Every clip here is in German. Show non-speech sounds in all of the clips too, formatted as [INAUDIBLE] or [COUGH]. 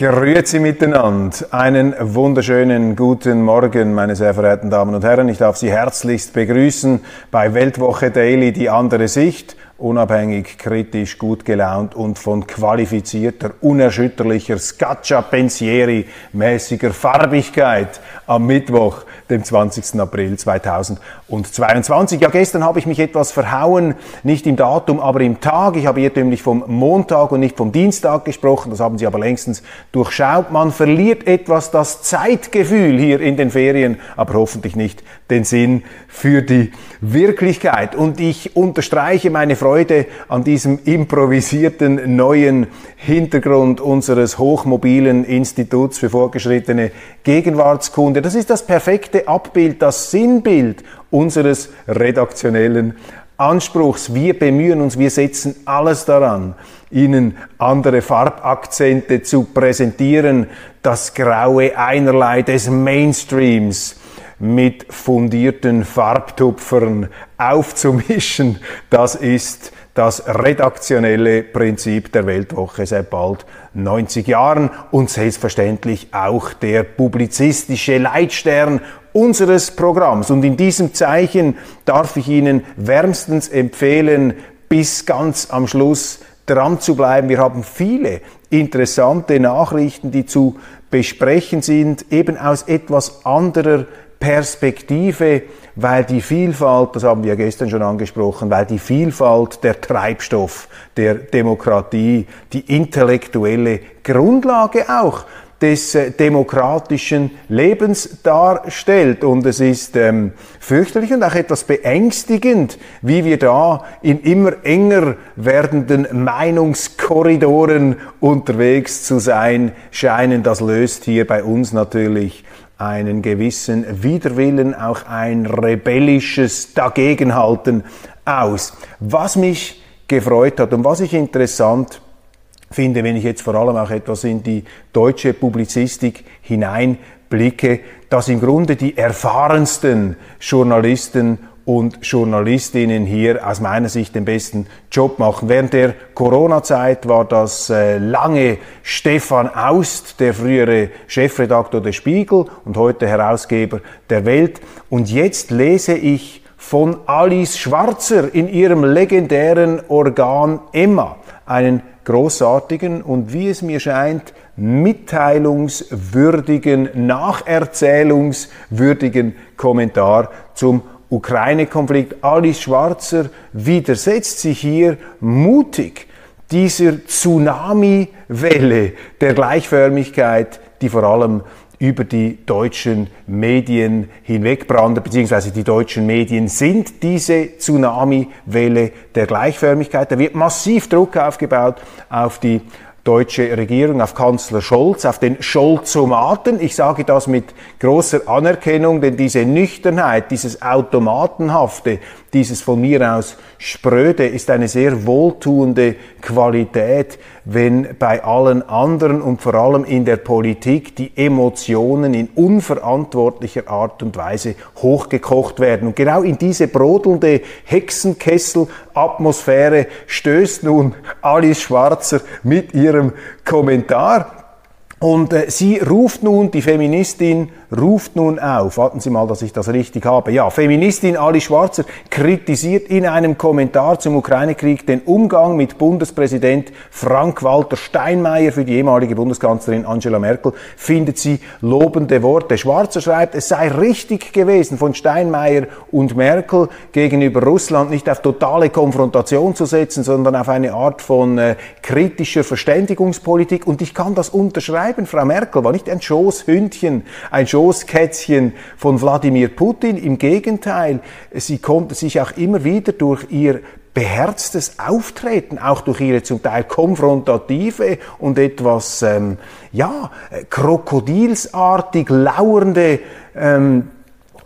Grüezi miteinander. Einen wunderschönen guten Morgen, meine sehr verehrten Damen und Herren. Ich darf Sie herzlichst begrüßen bei Weltwoche Daily, die andere Sicht unabhängig, kritisch, gut gelaunt und von qualifizierter, unerschütterlicher Scaccia Pensieri mäßiger Farbigkeit am Mittwoch, dem 20. April 2022. Ja, gestern habe ich mich etwas verhauen, nicht im Datum, aber im Tag. Ich habe irrtümlich vom Montag und nicht vom Dienstag gesprochen, das haben Sie aber längstens durchschaut. Man verliert etwas das Zeitgefühl hier in den Ferien, aber hoffentlich nicht den Sinn für die Wirklichkeit. Und ich unterstreiche meine Freude an diesem improvisierten neuen Hintergrund unseres hochmobilen Instituts für fortgeschrittene Gegenwartskunde. Das ist das perfekte Abbild, das Sinnbild unseres redaktionellen Anspruchs. Wir bemühen uns, wir setzen alles daran, Ihnen andere Farbakzente zu präsentieren, das graue Einerlei des Mainstreams mit fundierten Farbtupfern aufzumischen. Das ist das redaktionelle Prinzip der Weltwoche seit bald 90 Jahren und selbstverständlich auch der publizistische Leitstern unseres Programms. Und in diesem Zeichen darf ich Ihnen wärmstens empfehlen, bis ganz am Schluss dran zu bleiben. Wir haben viele interessante Nachrichten, die zu besprechen sind, eben aus etwas anderer Perspektive, weil die Vielfalt, das haben wir gestern schon angesprochen, weil die Vielfalt der Treibstoff der Demokratie, die intellektuelle Grundlage auch des äh, demokratischen Lebens darstellt. Und es ist ähm, fürchterlich und auch etwas beängstigend, wie wir da in immer enger werdenden Meinungskorridoren unterwegs zu sein scheinen. Das löst hier bei uns natürlich einen gewissen Widerwillen, auch ein rebellisches Dagegenhalten aus. Was mich gefreut hat und was ich interessant finde, wenn ich jetzt vor allem auch etwas in die deutsche Publizistik hineinblicke, dass im Grunde die erfahrensten Journalisten und Journalistinnen hier aus meiner Sicht den besten Job machen. Während der Corona-Zeit war das äh, lange Stefan Aust, der frühere Chefredakteur des Spiegel und heute Herausgeber der Welt. Und jetzt lese ich von Alice Schwarzer in ihrem legendären Organ Emma einen großartigen und wie es mir scheint mitteilungswürdigen, nacherzählungswürdigen Kommentar zum Ukraine-Konflikt. Alice Schwarzer widersetzt sich hier mutig dieser Tsunami-Welle der Gleichförmigkeit, die vor allem über die deutschen Medien hinwegbrannte, beziehungsweise die deutschen Medien sind diese Tsunami-Welle der Gleichförmigkeit. Da wird massiv Druck aufgebaut auf die deutsche Regierung, auf Kanzler Scholz, auf den Scholzomaten. Ich sage das mit großer Anerkennung, denn diese Nüchternheit, dieses Automatenhafte, dieses von mir aus Spröde ist eine sehr wohltuende Qualität, wenn bei allen anderen und vor allem in der Politik die Emotionen in unverantwortlicher Art und Weise hochgekocht werden. Und genau in diese brodelnde Hexenkessel-Atmosphäre stößt nun Alice Schwarzer mit ihrem Kommentar. Und äh, sie ruft nun, die Feministin ruft nun auf, warten Sie mal, dass ich das richtig habe. Ja, Feministin Ali Schwarzer kritisiert in einem Kommentar zum Ukraine-Krieg den Umgang mit Bundespräsident Frank-Walter Steinmeier für die ehemalige Bundeskanzlerin Angela Merkel, findet sie lobende Worte. Schwarzer schreibt, es sei richtig gewesen, von Steinmeier und Merkel gegenüber Russland nicht auf totale Konfrontation zu setzen, sondern auf eine Art von äh, kritischer Verständigungspolitik. Und ich kann das unterschreiben bleiben. Frau Merkel war nicht ein Schoßhündchen, ein Schoßkätzchen von Wladimir Putin. Im Gegenteil, sie konnte sich auch immer wieder durch ihr beherztes Auftreten, auch durch ihre zum Teil konfrontative und etwas, ähm, ja, krokodilsartig lauernde ähm,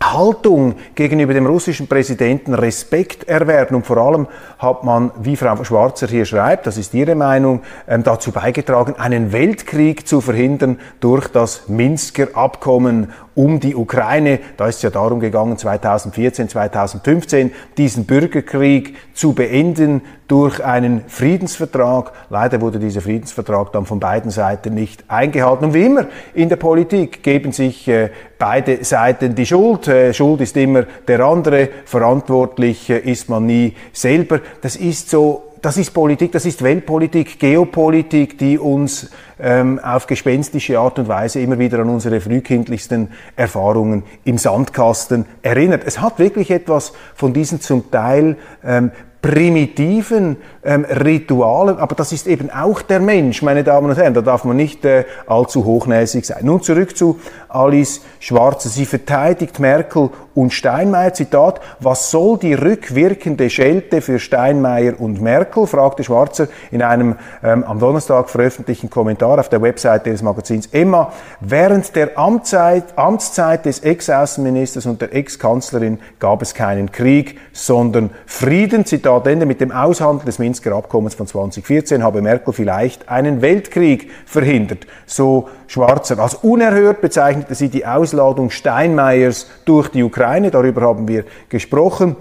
Haltung gegenüber dem russischen Präsidenten Respekt erwerben. Und vor allem hat man, wie Frau Schwarzer hier schreibt, das ist ihre Meinung, ähm, dazu beigetragen, einen Weltkrieg zu verhindern durch das Minsker Abkommen um die Ukraine. Da ist es ja darum gegangen, 2014, 2015 diesen Bürgerkrieg zu beenden durch einen Friedensvertrag. Leider wurde dieser Friedensvertrag dann von beiden Seiten nicht eingehalten. Und wie immer in der Politik geben sich äh, beide Seiten die Schuld. Äh, Schuld ist immer der andere, verantwortlich äh, ist man nie selber. Das ist so das ist Politik, das ist Weltpolitik, Geopolitik, die uns ähm, auf gespenstische Art und Weise immer wieder an unsere frühkindlichsten Erfahrungen im Sandkasten erinnert. Es hat wirklich etwas von diesen zum Teil ähm, primitiven ähm, Ritualen, aber das ist eben auch der Mensch, meine Damen und Herren, da darf man nicht äh, allzu hochnäsig sein. Nun zurück zu Alice Schwarzer. Sie verteidigt Merkel und Steinmeier. Zitat, was soll die rückwirkende Schelte für Steinmeier und Merkel? fragte Schwarzer in einem ähm, am Donnerstag veröffentlichten Kommentar auf der Webseite des Magazins Emma. Während der Amtszeit, Amtszeit des Ex-Außenministers und der Ex-Kanzlerin gab es keinen Krieg, sondern Frieden. Zitat Ende. Mit dem Aushandeln des Minsker Abkommens von 2014 habe Merkel vielleicht einen Weltkrieg verhindert. So Schwarzer. Als unerhört bezeichnete sie die Ausladung Steinmeiers durch die Ukraine. Darüber haben wir gesprochen.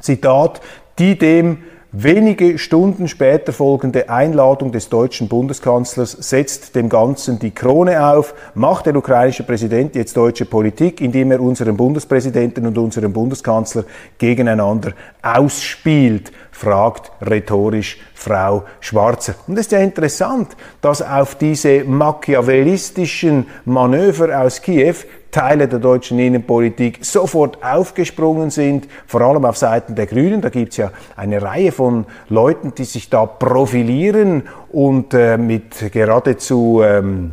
Zitat, die dem Wenige Stunden später folgende Einladung des deutschen Bundeskanzlers setzt dem Ganzen die Krone auf. Macht der ukrainische Präsident jetzt deutsche Politik, indem er unseren Bundespräsidenten und unseren Bundeskanzler gegeneinander ausspielt? fragt rhetorisch Frau Schwarzer. Und es ist ja interessant, dass auf diese machiavellistischen Manöver aus Kiew Teile der deutschen Innenpolitik sofort aufgesprungen sind, vor allem auf Seiten der Grünen. Da gibt es ja eine Reihe von Leuten, die sich da profilieren und äh, mit geradezu ähm,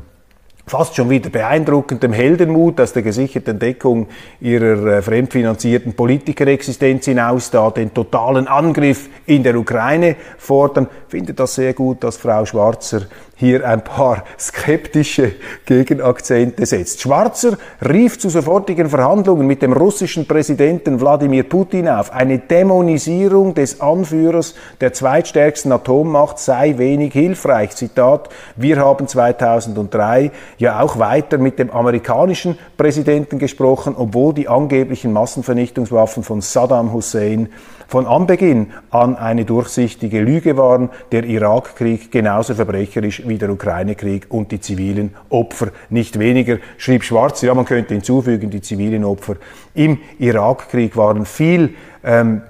fast schon wieder beeindruckendem Heldenmut aus der gesicherten Deckung ihrer äh, fremdfinanzierten Politikerexistenz hinaus da den totalen Angriff in der Ukraine fordern. Finde das sehr gut, dass Frau Schwarzer hier ein paar skeptische Gegenakzente setzt. Schwarzer rief zu sofortigen Verhandlungen mit dem russischen Präsidenten Wladimir Putin auf. Eine Dämonisierung des Anführers der zweitstärksten Atommacht sei wenig hilfreich. Zitat, wir haben 2003 ja auch weiter mit dem amerikanischen Präsidenten gesprochen, obwohl die angeblichen Massenvernichtungswaffen von Saddam Hussein von Anbeginn an eine durchsichtige Lüge waren, der Irakkrieg genauso verbrecherisch wie der Ukraine-Krieg und die zivilen Opfer nicht weniger, schrieb Schwarz. Ja, man könnte hinzufügen, die zivilen Opfer im Irakkrieg waren viel ähm,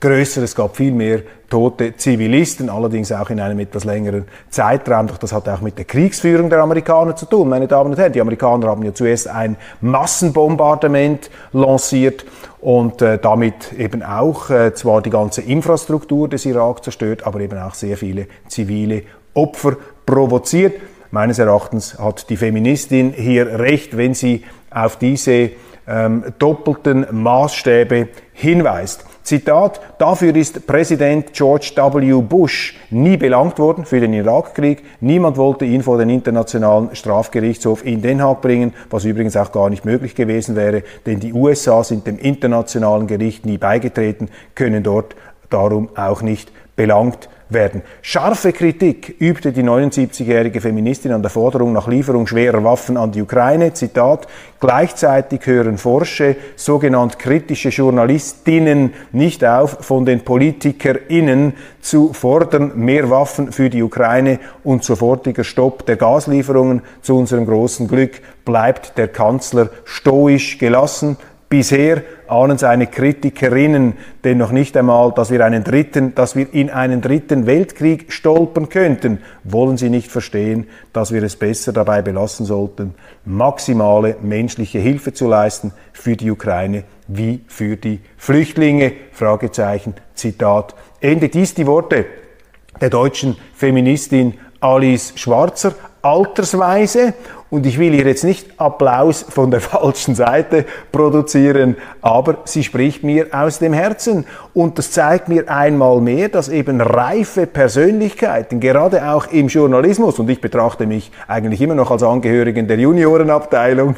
größer, es gab viel mehr tote Zivilisten, allerdings auch in einem etwas längeren Zeitraum. Doch das hat auch mit der Kriegsführung der Amerikaner zu tun, meine Damen und Herren. Die Amerikaner haben ja zuerst ein Massenbombardement lanciert und äh, damit eben auch äh, zwar die ganze Infrastruktur des Irak zerstört, aber eben auch sehr viele zivile Opfer provoziert. Meines Erachtens hat die Feministin hier recht, wenn sie auf diese ähm, doppelten Maßstäbe hinweist. Zitat, dafür ist Präsident George W. Bush nie belangt worden für den Irakkrieg. Niemand wollte ihn vor den Internationalen Strafgerichtshof in Den Haag bringen, was übrigens auch gar nicht möglich gewesen wäre, denn die USA sind dem Internationalen Gericht nie beigetreten, können dort darum auch nicht belangt werden. Scharfe Kritik übte die 79-jährige Feministin an der Forderung nach Lieferung schwerer Waffen an die Ukraine. Zitat, gleichzeitig hören Forsche, sogenannt kritische Journalistinnen nicht auf, von den PolitikerInnen zu fordern, mehr Waffen für die Ukraine und sofortiger Stopp der Gaslieferungen. Zu unserem großen Glück bleibt der Kanzler stoisch gelassen. Bisher ahnen seine Kritikerinnen denn noch nicht einmal, dass wir einen dritten, dass wir in einen dritten Weltkrieg stolpern könnten. Wollen sie nicht verstehen, dass wir es besser dabei belassen sollten, maximale menschliche Hilfe zu leisten für die Ukraine wie für die Flüchtlinge? Fragezeichen, Zitat. Ende dies die Worte der deutschen Feministin Alice Schwarzer, altersweise und ich will ihr jetzt nicht Applaus von der [LAUGHS] falschen Seite produzieren, aber sie spricht mir aus dem Herzen. Und das zeigt mir einmal mehr, dass eben reife Persönlichkeiten, gerade auch im Journalismus, und ich betrachte mich eigentlich immer noch als Angehörigen der Juniorenabteilung,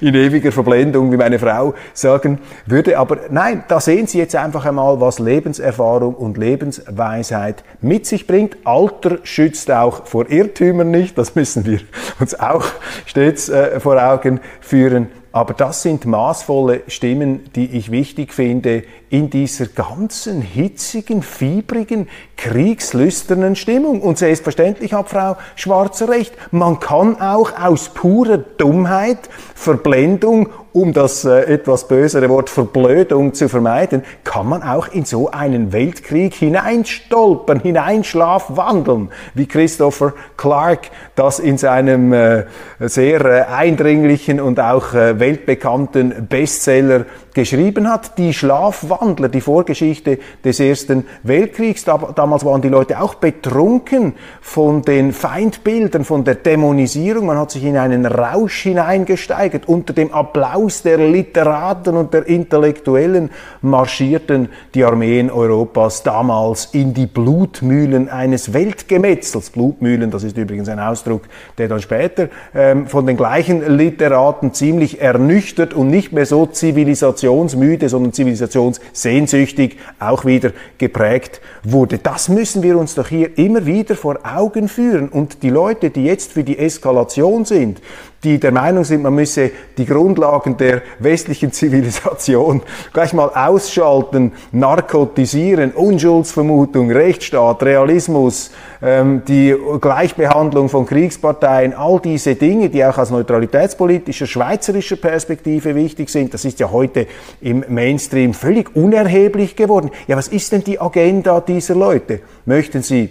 in ewiger Verblendung, wie meine Frau sagen würde. Aber nein, da sehen Sie jetzt einfach einmal, was Lebenserfahrung und Lebensweisheit mit sich bringt. Alter schützt auch vor Irrtümern nicht. Das müssen wir uns auch stets äh, vor Augen führen. Aber das sind maßvolle Stimmen, die ich wichtig finde in dieser ganzen hitzigen, fiebrigen, kriegslüsternen Stimmung. Und selbstverständlich hat Frau Schwarzer recht. Man kann auch aus purer Dummheit, Verblendung um das äh, etwas bösere Wort Verblödung zu vermeiden, kann man auch in so einen Weltkrieg hineinstolpern, hineinschlafwandeln, wie Christopher Clark das in seinem äh, sehr äh, eindringlichen und auch äh, weltbekannten Bestseller geschrieben hat. Die Schlafwandler, die Vorgeschichte des Ersten Weltkriegs. damals waren die Leute auch betrunken von den Feindbildern, von der Dämonisierung. Man hat sich in einen Rausch hineingesteigert. Unter dem Applaus der Literaten und der Intellektuellen marschierten die Armeen Europas damals in die Blutmühlen eines Weltgemetzels. Blutmühlen, das ist übrigens ein Ausdruck, der dann später ähm, von den gleichen Literaten ziemlich ernüchtert und nicht mehr so zivilisationsmüde, sondern zivilisationssehnsüchtig auch wieder geprägt wurde. Das müssen wir uns doch hier immer wieder vor Augen führen. Und die Leute, die jetzt für die Eskalation sind, die der Meinung sind, man müsse die Grundlagen der westlichen Zivilisation gleich mal ausschalten, narkotisieren, Unschuldsvermutung, Rechtsstaat, Realismus, ähm, die Gleichbehandlung von Kriegsparteien, all diese Dinge, die auch aus neutralitätspolitischer, schweizerischer Perspektive wichtig sind, das ist ja heute im Mainstream völlig unerheblich geworden. Ja, was ist denn die Agenda dieser Leute? Möchten sie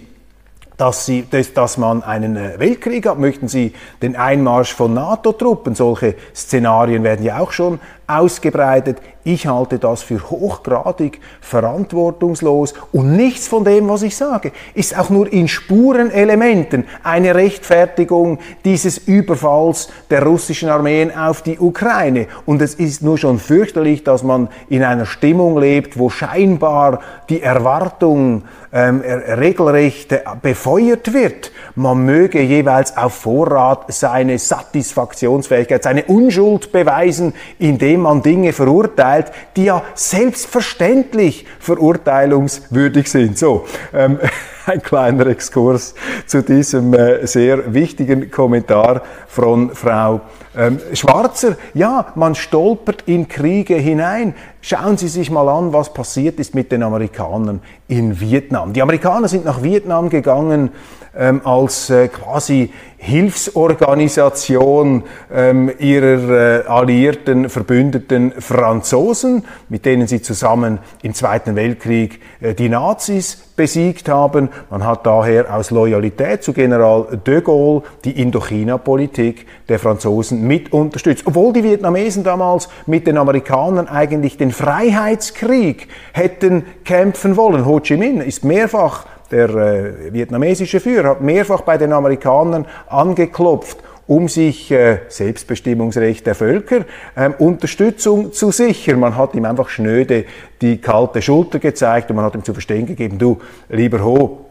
dass, sie, dass, dass man einen äh, Weltkrieg hat? Möchten Sie den Einmarsch von NATO-Truppen? Solche Szenarien werden ja auch schon ausgebreitet. Ich halte das für hochgradig verantwortungslos und nichts von dem, was ich sage, ist auch nur in Spurenelementen eine Rechtfertigung dieses Überfalls der russischen Armeen auf die Ukraine. Und es ist nur schon fürchterlich, dass man in einer Stimmung lebt, wo scheinbar die Erwartung ähm, regelrecht befeuert wird. Man möge jeweils auf Vorrat seine Satisfaktionsfähigkeit, seine Unschuld beweisen, indem indem man Dinge verurteilt, die ja selbstverständlich verurteilungswürdig sind. So, ähm, [LAUGHS] ein kleiner Exkurs zu diesem äh, sehr wichtigen Kommentar von Frau ähm, Schwarzer. Ja, man stolpert in Kriege hinein. Schauen Sie sich mal an, was passiert ist mit den Amerikanern in Vietnam. Die Amerikaner sind nach Vietnam gegangen ähm, als äh, quasi Hilfsorganisation ähm, ihrer äh, alliierten, verbündeten Franzosen, mit denen sie zusammen im Zweiten Weltkrieg äh, die Nazis besiegt haben. Man hat daher aus Loyalität zu General de Gaulle die Indochina-Politik der Franzosen mit unterstützt. Obwohl die Vietnamesen damals mit den Amerikanern eigentlich den Freiheitskrieg hätten kämpfen wollen. Ho Chi Minh ist mehrfach der äh, vietnamesische Führer hat mehrfach bei den Amerikanern angeklopft, um sich äh, Selbstbestimmungsrecht der Völker äh, Unterstützung zu sichern. Man hat ihm einfach schnöde die kalte Schulter gezeigt und man hat ihm zu verstehen gegeben, du lieber Ho,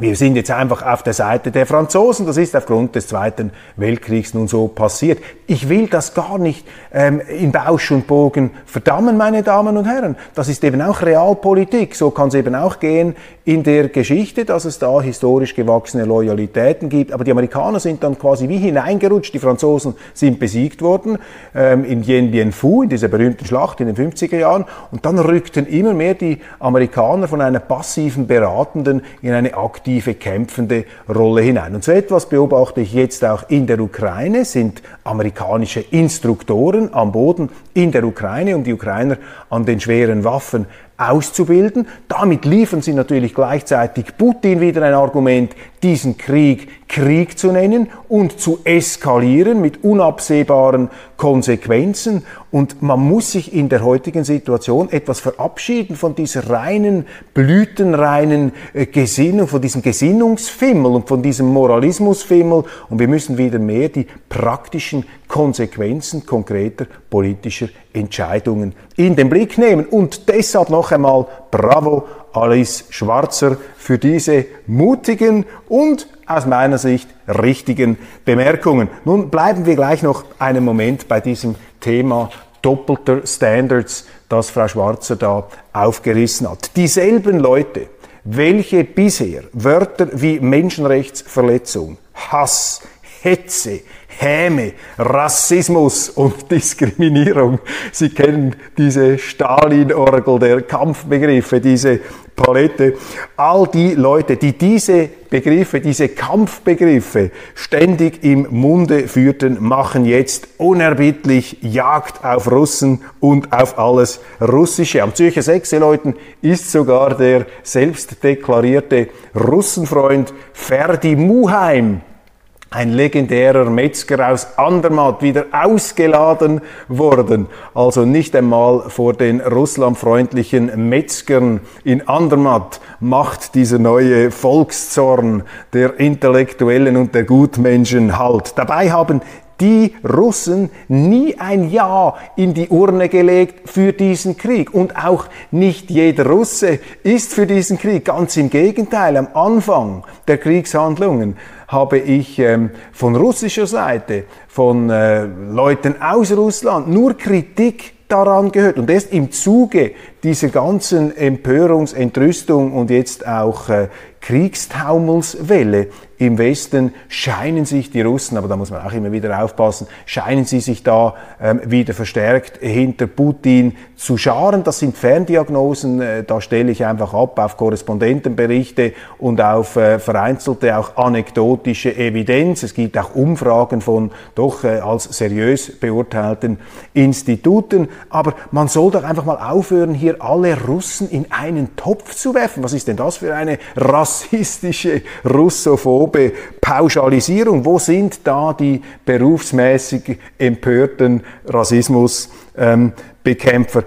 wir sind jetzt einfach auf der Seite der Franzosen. Das ist aufgrund des Zweiten Weltkriegs nun so passiert. Ich will das gar nicht ähm, in Bausch und Bogen verdammen, meine Damen und Herren. Das ist eben auch Realpolitik. So kann es eben auch gehen in der Geschichte, dass es da historisch gewachsene Loyalitäten gibt. Aber die Amerikaner sind dann quasi wie hineingerutscht. Die Franzosen sind besiegt worden ähm, in Dien Bien Phu, in dieser berühmten Schlacht in den 50er Jahren. Und dann rückten immer mehr die Amerikaner von einer passiven Beratenden in eine aktive kämpfende Rolle hinein. Und so etwas beobachte ich jetzt auch in der Ukraine, sind amerikanische Instruktoren am Boden in der Ukraine, um die Ukrainer an den schweren Waffen auszubilden. Damit liefern sie natürlich gleichzeitig Putin wieder ein Argument, diesen Krieg Krieg zu nennen und zu eskalieren mit unabsehbaren Konsequenzen. Und man muss sich in der heutigen Situation etwas verabschieden von dieser reinen, blütenreinen äh, Gesinnung, von diesem Gesinnungsfimmel und von diesem Moralismusfimmel. Und wir müssen wieder mehr die praktischen Konsequenzen konkreter politischer Entscheidungen in den Blick nehmen. Und deshalb noch einmal Bravo Alice Schwarzer für diese mutigen und aus meiner Sicht richtigen Bemerkungen. Nun bleiben wir gleich noch einen Moment bei diesem Thema doppelter Standards, das Frau Schwarzer da aufgerissen hat. Dieselben Leute, welche bisher Wörter wie Menschenrechtsverletzung, Hass, Hetze, Häme, Rassismus und [LAUGHS] Diskriminierung. Sie kennen diese Stalin-Orgel der Kampfbegriffe, diese Palette. All die Leute, die diese Begriffe, diese Kampfbegriffe ständig im Munde führten, machen jetzt unerbittlich Jagd auf Russen und auf alles Russische. Am Zürcher Sechseleuten ist sogar der selbstdeklarierte Russenfreund Ferdi Muheim ein legendärer Metzger aus Andermatt wieder ausgeladen worden. Also nicht einmal vor den russlandfreundlichen Metzgern in Andermatt macht dieser neue Volkszorn der Intellektuellen und der Gutmenschen Halt. Dabei haben die Russen nie ein Ja in die Urne gelegt für diesen Krieg. Und auch nicht jeder Russe ist für diesen Krieg. Ganz im Gegenteil, am Anfang der Kriegshandlungen habe ich ähm, von russischer Seite, von äh, Leuten aus Russland nur Kritik daran gehört. Und erst im Zuge dieser ganzen Empörungs-, Entrüstung und jetzt auch äh, Kriegstaumelswelle im Westen scheinen sich die Russen, aber da muss man auch immer wieder aufpassen, scheinen sie sich da ähm, wieder verstärkt hinter Putin zu scharen. Das sind Ferndiagnosen, äh, da stelle ich einfach ab auf Korrespondentenberichte und auf äh, vereinzelte, auch anekdotische Evidenz. Es gibt auch Umfragen von doch äh, als seriös beurteilten Instituten. Aber man soll doch einfach mal aufhören, hier alle Russen in einen Topf zu werfen. Was ist denn das für eine rassistische, russophobe Pauschalisierung? Wo sind da die berufsmäßig empörten Rassismusbekämpfer? Ähm,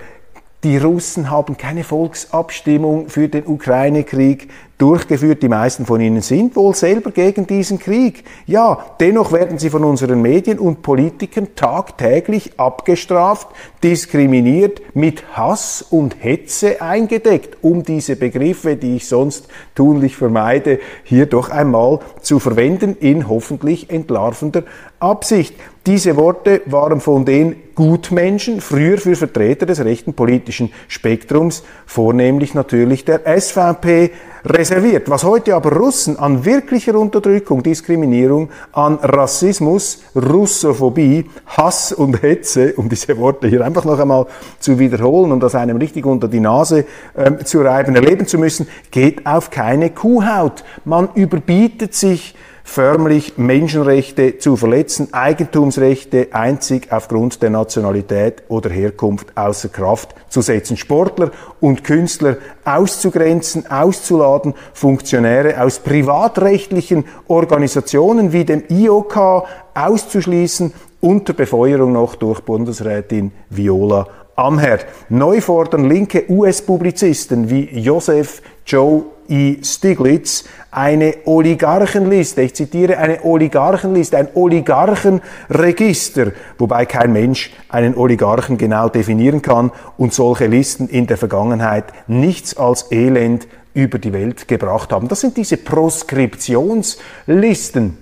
die Russen haben keine Volksabstimmung für den Ukraine-Krieg durchgeführt. Die meisten von ihnen sind wohl selber gegen diesen Krieg. Ja, dennoch werden sie von unseren Medien und Politikern tagtäglich abgestraft, diskriminiert, mit Hass und Hetze eingedeckt, um diese Begriffe, die ich sonst tunlich vermeide, hier doch einmal zu verwenden in hoffentlich entlarvender Absicht. Diese Worte waren von den Gutmenschen, früher für Vertreter des rechten politischen Spektrums, vornehmlich natürlich der SVP, reserviert. Was heute aber Russen an wirklicher Unterdrückung, Diskriminierung, an Rassismus, Russophobie, Hass und Hetze, um diese Worte hier einfach noch einmal zu wiederholen und das einem richtig unter die Nase äh, zu reiben, erleben zu müssen, geht auf keine Kuhhaut. Man überbietet sich förmlich Menschenrechte zu verletzen, Eigentumsrechte einzig aufgrund der Nationalität oder Herkunft außer Kraft zu setzen, Sportler und Künstler auszugrenzen, auszuladen, Funktionäre aus privatrechtlichen Organisationen wie dem IOK auszuschließen, unter Befeuerung noch durch Bundesrätin Viola Amherd. Neu fordern linke US-Publizisten wie Joseph Joe E. Stiglitz eine Oligarchenliste, ich zitiere eine Oligarchenliste, ein Oligarchenregister, wobei kein Mensch einen Oligarchen genau definieren kann und solche Listen in der Vergangenheit nichts als Elend über die Welt gebracht haben. Das sind diese Proskriptionslisten.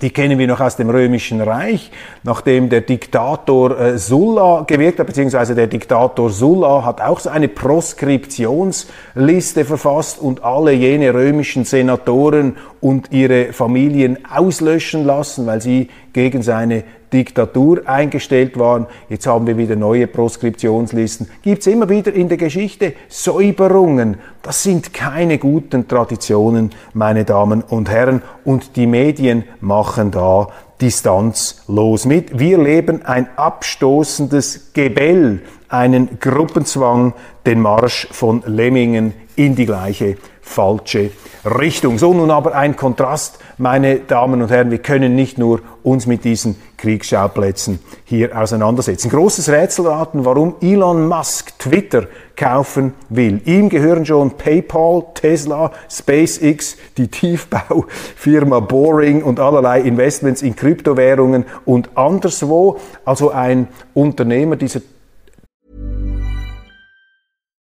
Die kennen wir noch aus dem Römischen Reich, nachdem der Diktator äh, Sulla gewirkt hat, beziehungsweise der Diktator Sulla hat auch so eine Proskriptionsliste verfasst und alle jene römischen Senatoren und ihre Familien auslöschen lassen, weil sie gegen seine Diktatur eingestellt waren. Jetzt haben wir wieder neue Proskriptionslisten. Gibt es immer wieder in der Geschichte Säuberungen. Das sind keine guten Traditionen, meine Damen und Herren. Und die Medien machen da distanzlos mit. Wir leben ein abstoßendes Gebell, einen Gruppenzwang, den Marsch von Lemmingen in die gleiche falsche Richtung. So nun aber ein Kontrast, meine Damen und Herren, wir können nicht nur uns mit diesen Kriegsschauplätzen hier auseinandersetzen. Großes Rätselraten, warum Elon Musk Twitter kaufen will. Ihm gehören schon PayPal, Tesla, SpaceX, die Tiefbaufirma Boring und allerlei Investments in Kryptowährungen und anderswo. Also ein Unternehmer dieser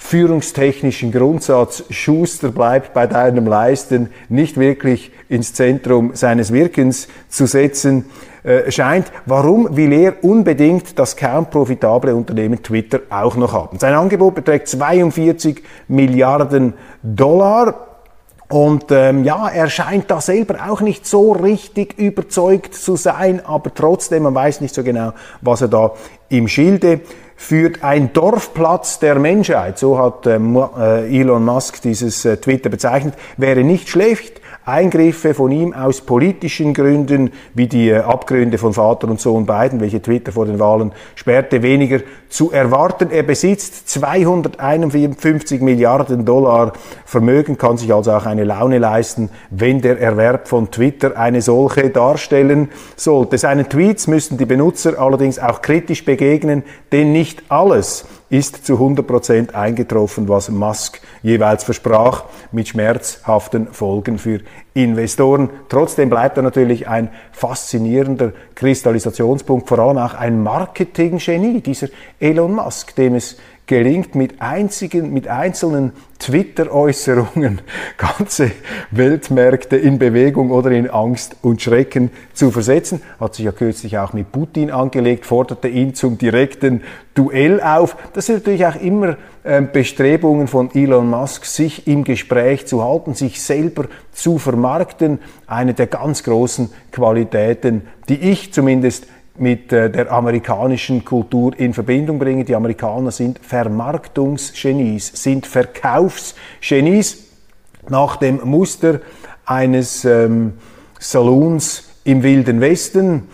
führungstechnischen Grundsatz Schuster bleibt bei deinem Leisten nicht wirklich ins Zentrum seines Wirkens zu setzen äh, scheint. Warum will er unbedingt das kaum profitable Unternehmen Twitter auch noch haben? Sein Angebot beträgt 42 Milliarden Dollar. Und ähm, ja, er scheint da selber auch nicht so richtig überzeugt zu sein, aber trotzdem, man weiß nicht so genau, was er da im Schilde führt. Ein Dorfplatz der Menschheit, so hat ähm, äh, Elon Musk dieses äh, Twitter bezeichnet, wäre nicht schlecht. Eingriffe von ihm aus politischen Gründen, wie die äh, Abgründe von Vater und Sohn Biden, welche Twitter vor den Wahlen sperrte, weniger zu erwarten. Er besitzt 251 Milliarden Dollar Vermögen, kann sich also auch eine Laune leisten, wenn der Erwerb von Twitter eine solche darstellen sollte. Seinen Tweets müssten die Benutzer allerdings auch kritisch begegnen, denn nicht alles ist zu 100% eingetroffen, was Musk jeweils versprach, mit schmerzhaften Folgen für Investoren. Trotzdem bleibt er natürlich ein faszinierender Kristallisationspunkt, vor allem auch ein Marketinggenie, dieser Elon Musk, dem es gelingt, mit, einzigen, mit einzelnen Twitter-Äußerungen [LAUGHS] ganze Weltmärkte in Bewegung oder in Angst und Schrecken zu versetzen. Hat sich ja kürzlich auch mit Putin angelegt, forderte ihn zum direkten Duell auf. Das sind natürlich auch immer äh, Bestrebungen von Elon Musk, sich im Gespräch zu halten, sich selber zu vermarkten. Eine der ganz großen Qualitäten, die ich zumindest mit äh, der amerikanischen Kultur in Verbindung bringen. Die Amerikaner sind Vermarktungsgenies, sind Verkaufsgenies nach dem Muster eines ähm, Saloons im Wilden Westen.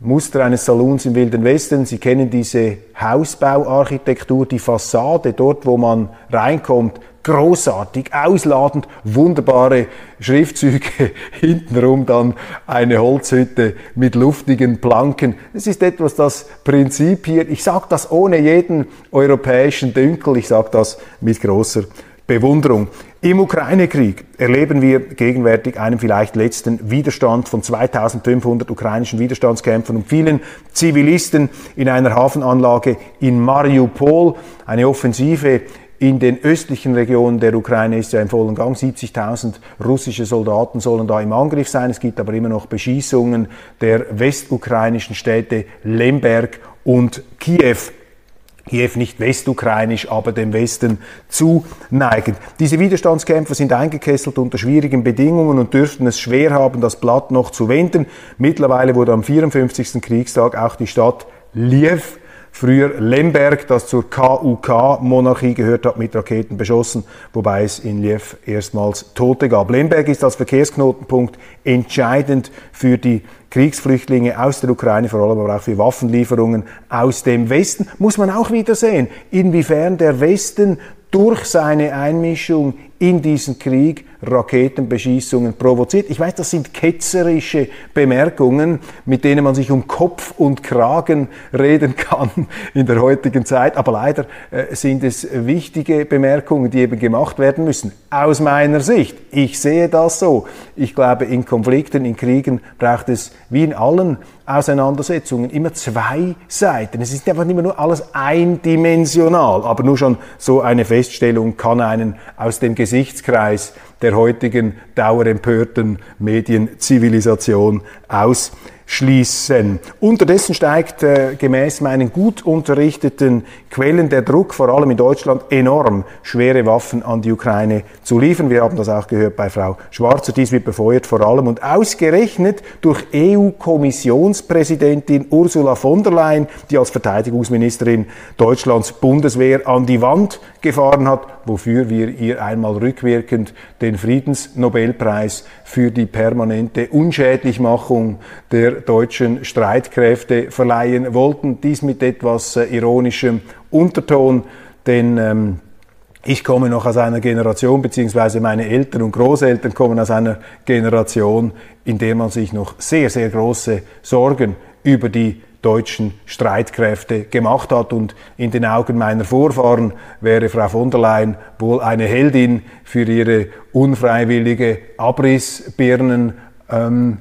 Muster eines Saloons im Wilden Westen. Sie kennen diese Hausbauarchitektur, die Fassade, dort wo man reinkommt, großartig, ausladend, wunderbare Schriftzüge, [LAUGHS] hintenrum dann eine Holzhütte mit luftigen Planken. Das ist etwas das Prinzip hier. Ich sage das ohne jeden europäischen Dünkel, ich sage das mit großer Bewunderung. Im Ukraine-Krieg erleben wir gegenwärtig einen vielleicht letzten Widerstand von 2500 ukrainischen Widerstandskämpfern und vielen Zivilisten in einer Hafenanlage in Mariupol. Eine Offensive in den östlichen Regionen der Ukraine ist ja im vollen Gang. 70.000 russische Soldaten sollen da im Angriff sein. Es gibt aber immer noch Beschießungen der westukrainischen Städte Lemberg und Kiew. Kiew nicht westukrainisch, aber dem Westen zuneigend. Diese Widerstandskämpfer sind eingekesselt unter schwierigen Bedingungen und dürften es schwer haben, das Blatt noch zu wenden. Mittlerweile wurde am 54. Kriegstag auch die Stadt Lviv früher Lemberg, das zur KUK-Monarchie gehört hat, mit Raketen beschossen, wobei es in Lviv erstmals Tote gab. Lemberg ist als Verkehrsknotenpunkt entscheidend für die Kriegsflüchtlinge aus der Ukraine, vor allem aber auch für Waffenlieferungen aus dem Westen. Muss man auch wieder sehen, inwiefern der Westen durch seine Einmischung in diesen Krieg Raketenbeschießungen provoziert. Ich weiß, das sind ketzerische Bemerkungen, mit denen man sich um Kopf und Kragen reden kann [LAUGHS] in der heutigen Zeit, aber leider äh, sind es wichtige Bemerkungen, die eben gemacht werden müssen. Aus meiner Sicht, ich sehe das so. Ich glaube, in Konflikten, in Kriegen braucht es wie in allen Auseinandersetzungen immer zwei Seiten. Es ist einfach nicht mehr nur alles eindimensional, aber nur schon so eine Feststellung kann einen aus dem Gesichtskreis der heutigen dauerempörten Medienzivilisation aus schließen. Unterdessen steigt äh, gemäß meinen gut unterrichteten Quellen der Druck, vor allem in Deutschland, enorm, schwere Waffen an die Ukraine zu liefern. Wir haben das auch gehört bei Frau Schwarzer. Dies wird befeuert vor allem und ausgerechnet durch EU-Kommissionspräsidentin Ursula von der Leyen, die als Verteidigungsministerin Deutschlands Bundeswehr an die Wand gefahren hat, wofür wir ihr einmal rückwirkend den Friedensnobelpreis für die permanente Unschädlichmachung der deutschen Streitkräfte verleihen wollten. Dies mit etwas äh, ironischem Unterton, denn ähm, ich komme noch aus einer Generation, beziehungsweise meine Eltern und Großeltern kommen aus einer Generation, in der man sich noch sehr, sehr große Sorgen über die deutschen Streitkräfte gemacht hat. Und in den Augen meiner Vorfahren wäre Frau von der Leyen wohl eine Heldin für ihre unfreiwillige Abrissbirnen. Ähm,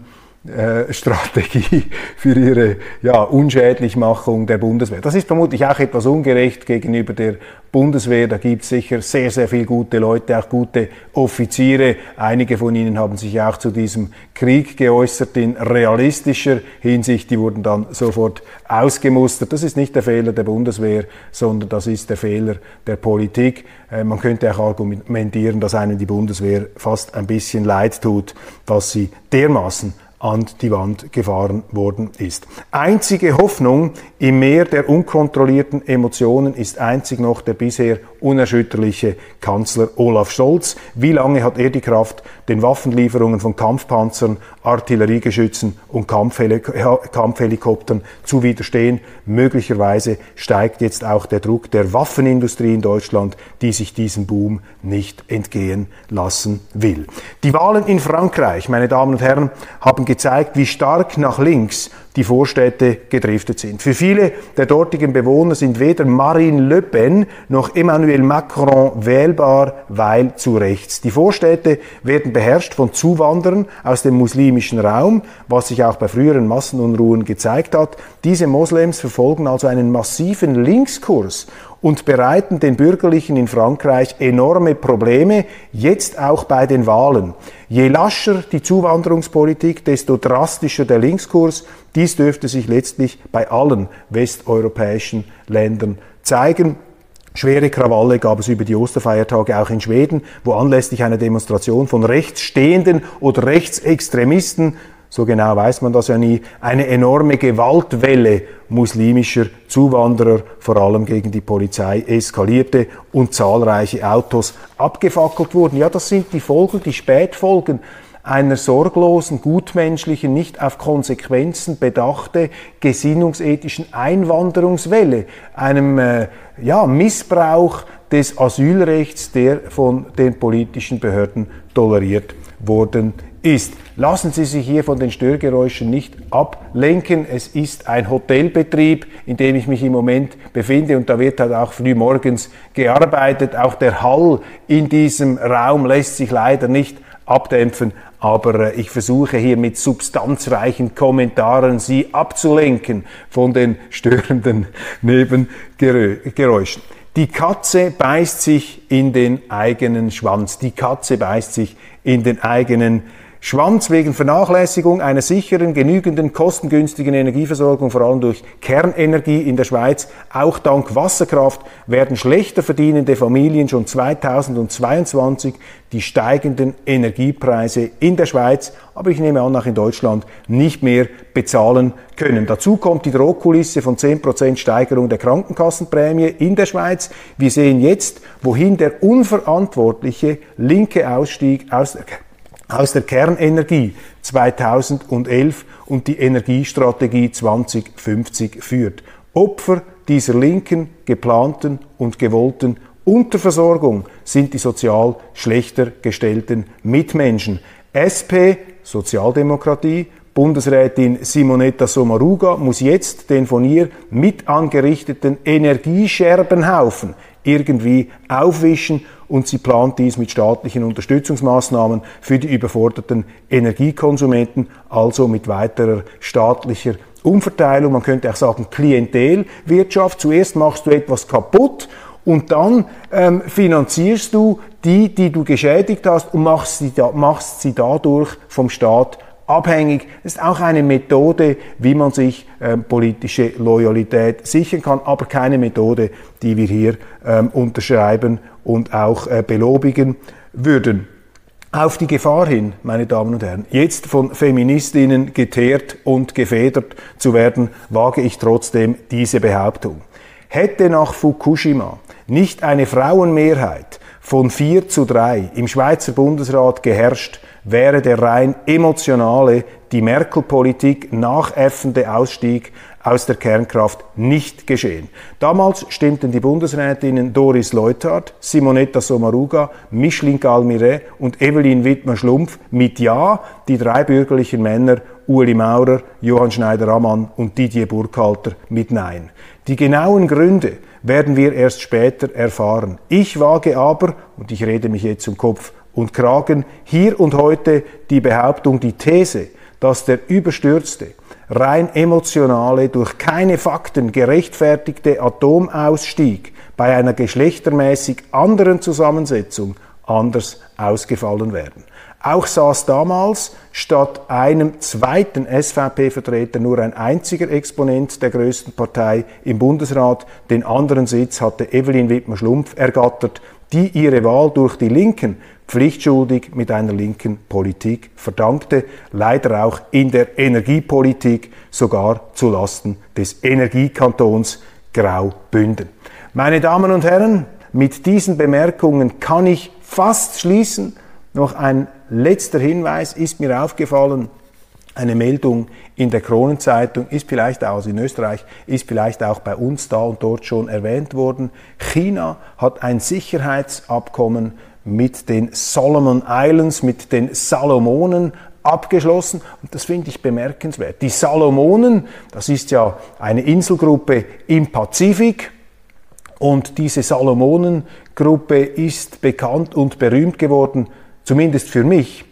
äh, Strategie [LAUGHS] für ihre ja, Unschädlichmachung der Bundeswehr. Das ist vermutlich auch etwas ungerecht gegenüber der Bundeswehr. Da gibt es sicher sehr, sehr viele gute Leute, auch gute Offiziere. Einige von ihnen haben sich auch zu diesem Krieg geäußert in realistischer Hinsicht. Die wurden dann sofort ausgemustert. Das ist nicht der Fehler der Bundeswehr, sondern das ist der Fehler der Politik. Äh, man könnte auch argumentieren, dass einem die Bundeswehr fast ein bisschen leid tut, dass sie dermaßen an die Wand gefahren worden ist. Einzige Hoffnung im Meer der unkontrollierten Emotionen ist einzig noch der bisher unerschütterliche Kanzler Olaf Scholz. Wie lange hat er die Kraft, den Waffenlieferungen von Kampfpanzern, Artilleriegeschützen und Kampfhelikoptern zu widerstehen? Möglicherweise steigt jetzt auch der Druck der Waffenindustrie in Deutschland, die sich diesem Boom nicht entgehen lassen will. Die Wahlen in Frankreich, meine Damen und Herren, haben gezeigt, wie stark nach links die Vorstädte gedriftet sind. Für viele der dortigen Bewohner sind weder Marine Le Pen noch Emmanuel Macron wählbar, weil zu rechts. Die Vorstädte werden beherrscht von Zuwanderern aus dem muslimischen Raum, was sich auch bei früheren Massenunruhen gezeigt hat. Diese Moslems verfolgen also einen massiven Linkskurs und bereiten den Bürgerlichen in Frankreich enorme Probleme, jetzt auch bei den Wahlen. Je lascher die Zuwanderungspolitik, desto drastischer der Linkskurs. Dies dürfte sich letztlich bei allen westeuropäischen Ländern zeigen. Schwere Krawalle gab es über die Osterfeiertage auch in Schweden, wo anlässlich einer Demonstration von rechtsstehenden oder Rechtsextremisten so genau weiß man das ja nie, eine enorme Gewaltwelle muslimischer Zuwanderer, vor allem gegen die Polizei, eskalierte und zahlreiche Autos abgefackelt wurden. Ja, das sind die Folgen, die Spätfolgen einer sorglosen, gutmenschlichen, nicht auf Konsequenzen bedachte, gesinnungsethischen Einwanderungswelle, einem äh, ja, Missbrauch des Asylrechts, der von den politischen Behörden toleriert worden ist. Lassen Sie sich hier von den Störgeräuschen nicht ablenken. Es ist ein Hotelbetrieb, in dem ich mich im Moment befinde und da wird halt auch früh morgens gearbeitet. Auch der Hall in diesem Raum lässt sich leider nicht abdämpfen, aber äh, ich versuche hier mit substanzreichen Kommentaren Sie abzulenken von den störenden [LAUGHS] Nebengeräuschen. Die Katze beißt sich in den eigenen Schwanz. Die Katze beißt sich in den eigenen Schwanz wegen Vernachlässigung einer sicheren, genügenden, kostengünstigen Energieversorgung, vor allem durch Kernenergie in der Schweiz, auch dank Wasserkraft, werden schlechter verdienende Familien schon 2022 die steigenden Energiepreise in der Schweiz, aber ich nehme an auch in Deutschland, nicht mehr bezahlen können. Dazu kommt die Drohkulisse von 10% Steigerung der Krankenkassenprämie in der Schweiz. Wir sehen jetzt, wohin der unverantwortliche linke Ausstieg aus der aus der Kernenergie 2011 und die Energiestrategie 2050 führt. Opfer dieser linken, geplanten und gewollten Unterversorgung sind die sozial schlechter gestellten Mitmenschen. SP, Sozialdemokratie, Bundesrätin Simonetta Sommaruga muss jetzt den von ihr mit angerichteten Energiescherbenhaufen irgendwie aufwischen und sie plant dies mit staatlichen Unterstützungsmaßnahmen für die überforderten Energiekonsumenten, also mit weiterer staatlicher Umverteilung. Man könnte auch sagen Klientelwirtschaft. Zuerst machst du etwas kaputt und dann ähm, finanzierst du die, die du geschädigt hast und machst sie, da, machst sie dadurch vom Staat abhängig. Ist auch eine Methode, wie man sich ähm, politische Loyalität sichern kann, aber keine Methode, die wir hier ähm, unterschreiben und auch äh, belobigen würden. Auf die Gefahr hin, meine Damen und Herren, jetzt von Feministinnen geteert und gefedert zu werden, wage ich trotzdem diese Behauptung. Hätte nach Fukushima nicht eine Frauenmehrheit von vier zu drei im Schweizer Bundesrat geherrscht, wäre der rein emotionale, die Merkel-Politik nachäffende Ausstieg aus der Kernkraft nicht geschehen. Damals stimmten die Bundesrätinnen Doris Leuthard, Simonetta Sommaruga, Micheline Galmire und Evelyn Wittmer-Schlumpf mit Ja, die drei bürgerlichen Männer Uli Maurer, Johann Schneider-Ammann und Didier Burkhalter mit Nein. Die genauen Gründe werden wir erst später erfahren. Ich wage aber, und ich rede mich jetzt um Kopf und Kragen, hier und heute die Behauptung, die These, dass der überstürzte, rein emotionale, durch keine Fakten gerechtfertigte Atomausstieg bei einer geschlechtermäßig anderen Zusammensetzung anders ausgefallen werden. Auch saß damals statt einem zweiten SVP-Vertreter nur ein einziger Exponent der größten Partei im Bundesrat. Den anderen Sitz hatte Evelyn Wittmer-Schlumpf ergattert, die ihre Wahl durch die Linken pflichtschuldig mit einer linken Politik verdankte, leider auch in der Energiepolitik sogar zu Lasten des Energiekantons Graubünden. Meine Damen und Herren, mit diesen Bemerkungen kann ich fast schließen. Noch ein letzter Hinweis ist mir aufgefallen. Eine Meldung in der Kronenzeitung ist vielleicht auch in Österreich, ist vielleicht auch bei uns da und dort schon erwähnt worden. China hat ein Sicherheitsabkommen mit den Solomon Islands, mit den Salomonen abgeschlossen. Und das finde ich bemerkenswert. Die Salomonen, das ist ja eine Inselgruppe im Pazifik. Und diese Salomonengruppe ist bekannt und berühmt geworden, zumindest für mich,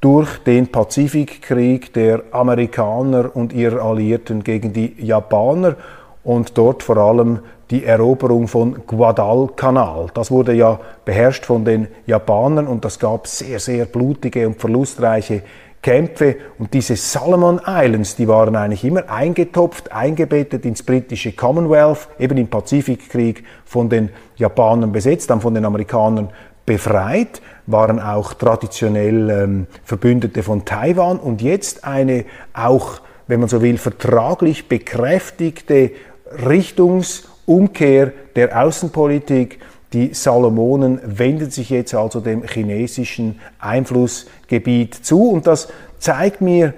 durch den Pazifikkrieg der Amerikaner und ihrer Alliierten gegen die Japaner und dort vor allem die Eroberung von Guadalcanal. Das wurde ja beherrscht von den Japanern und das gab sehr, sehr blutige und verlustreiche Kämpfe und diese Solomon Islands, die waren eigentlich immer eingetopft, eingebettet ins britische Commonwealth, eben im Pazifikkrieg von den Japanern besetzt, dann von den Amerikanern befreit, waren auch traditionell ähm, Verbündete von Taiwan und jetzt eine auch, wenn man so will, vertraglich bekräftigte Richtungsumkehr der Außenpolitik. Die Salomonen wenden sich jetzt also dem chinesischen Einflussgebiet zu und das zeigt mir,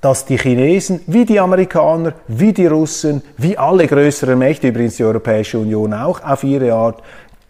dass die Chinesen, wie die Amerikaner, wie die Russen, wie alle größeren Mächte, übrigens die Europäische Union auch, auf ihre Art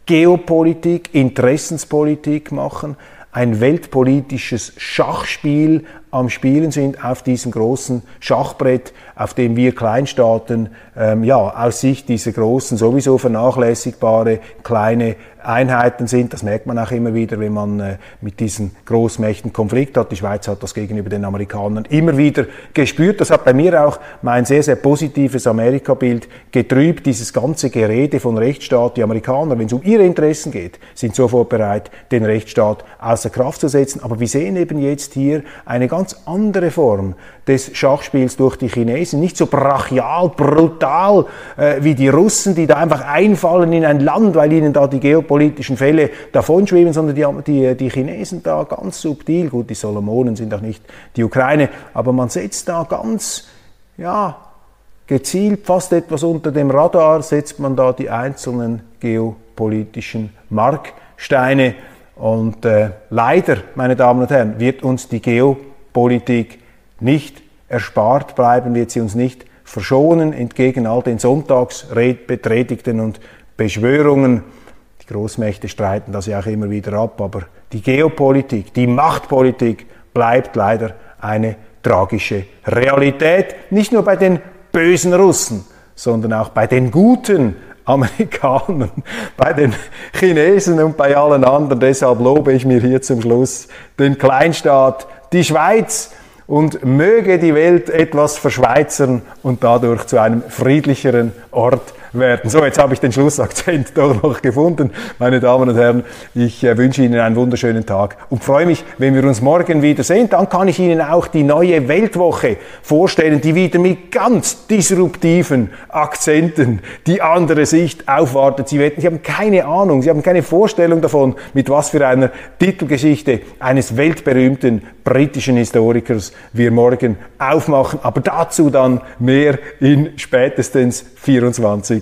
Geopolitik, Interessenspolitik machen, ein weltpolitisches Schachspiel am Spielen sind auf diesem großen Schachbrett, auf dem wir Kleinstaaten ähm, ja aus Sicht dieser großen sowieso vernachlässigbare kleine Einheiten sind. Das merkt man auch immer wieder, wenn man äh, mit diesen Großmächten Konflikt hat. Die Schweiz hat das gegenüber den Amerikanern immer wieder gespürt. Das hat bei mir auch mein sehr, sehr positives Amerikabild getrübt. Dieses ganze Gerede von Rechtsstaat. Die Amerikaner, wenn es um ihre Interessen geht, sind sofort bereit, den Rechtsstaat außer Kraft zu setzen. Aber wir sehen eben jetzt hier eine ganz andere Form des Schachspiels durch die Chinesen. Nicht so brachial, brutal äh, wie die Russen, die da einfach einfallen in ein Land, weil ihnen da die Geopolitik politischen Fälle davonschweben, sondern die, die, die Chinesen da ganz subtil, gut, die Solomonen sind auch nicht die Ukraine, aber man setzt da ganz, ja, gezielt, fast etwas unter dem Radar, setzt man da die einzelnen geopolitischen Marksteine. Und äh, leider, meine Damen und Herren, wird uns die Geopolitik nicht erspart bleiben, wird sie uns nicht verschonen, entgegen all den Sonntagsbetätigten und Beschwörungen. Die Großmächte streiten das ja auch immer wieder ab, aber die Geopolitik, die Machtpolitik bleibt leider eine tragische Realität, nicht nur bei den bösen Russen, sondern auch bei den guten [LAUGHS] Amerikanern, bei den Chinesen und bei allen anderen. Deshalb lobe ich mir hier zum Schluss den Kleinstaat, die Schweiz, und möge die Welt etwas verschweizern und dadurch zu einem friedlicheren Ort werden. So, jetzt habe ich den Schlussakzent [LAUGHS] doch noch gefunden. Meine Damen und Herren, ich äh, wünsche Ihnen einen wunderschönen Tag und freue mich, wenn wir uns morgen wiedersehen. Dann kann ich Ihnen auch die neue Weltwoche vorstellen, die wieder mit ganz disruptiven Akzenten die andere Sicht aufwartet. Sie, werden, Sie haben keine Ahnung, Sie haben keine Vorstellung davon, mit was für einer Titelgeschichte eines weltberühmten britischen Historikers wir morgen aufmachen. Aber dazu dann mehr in spätestens 24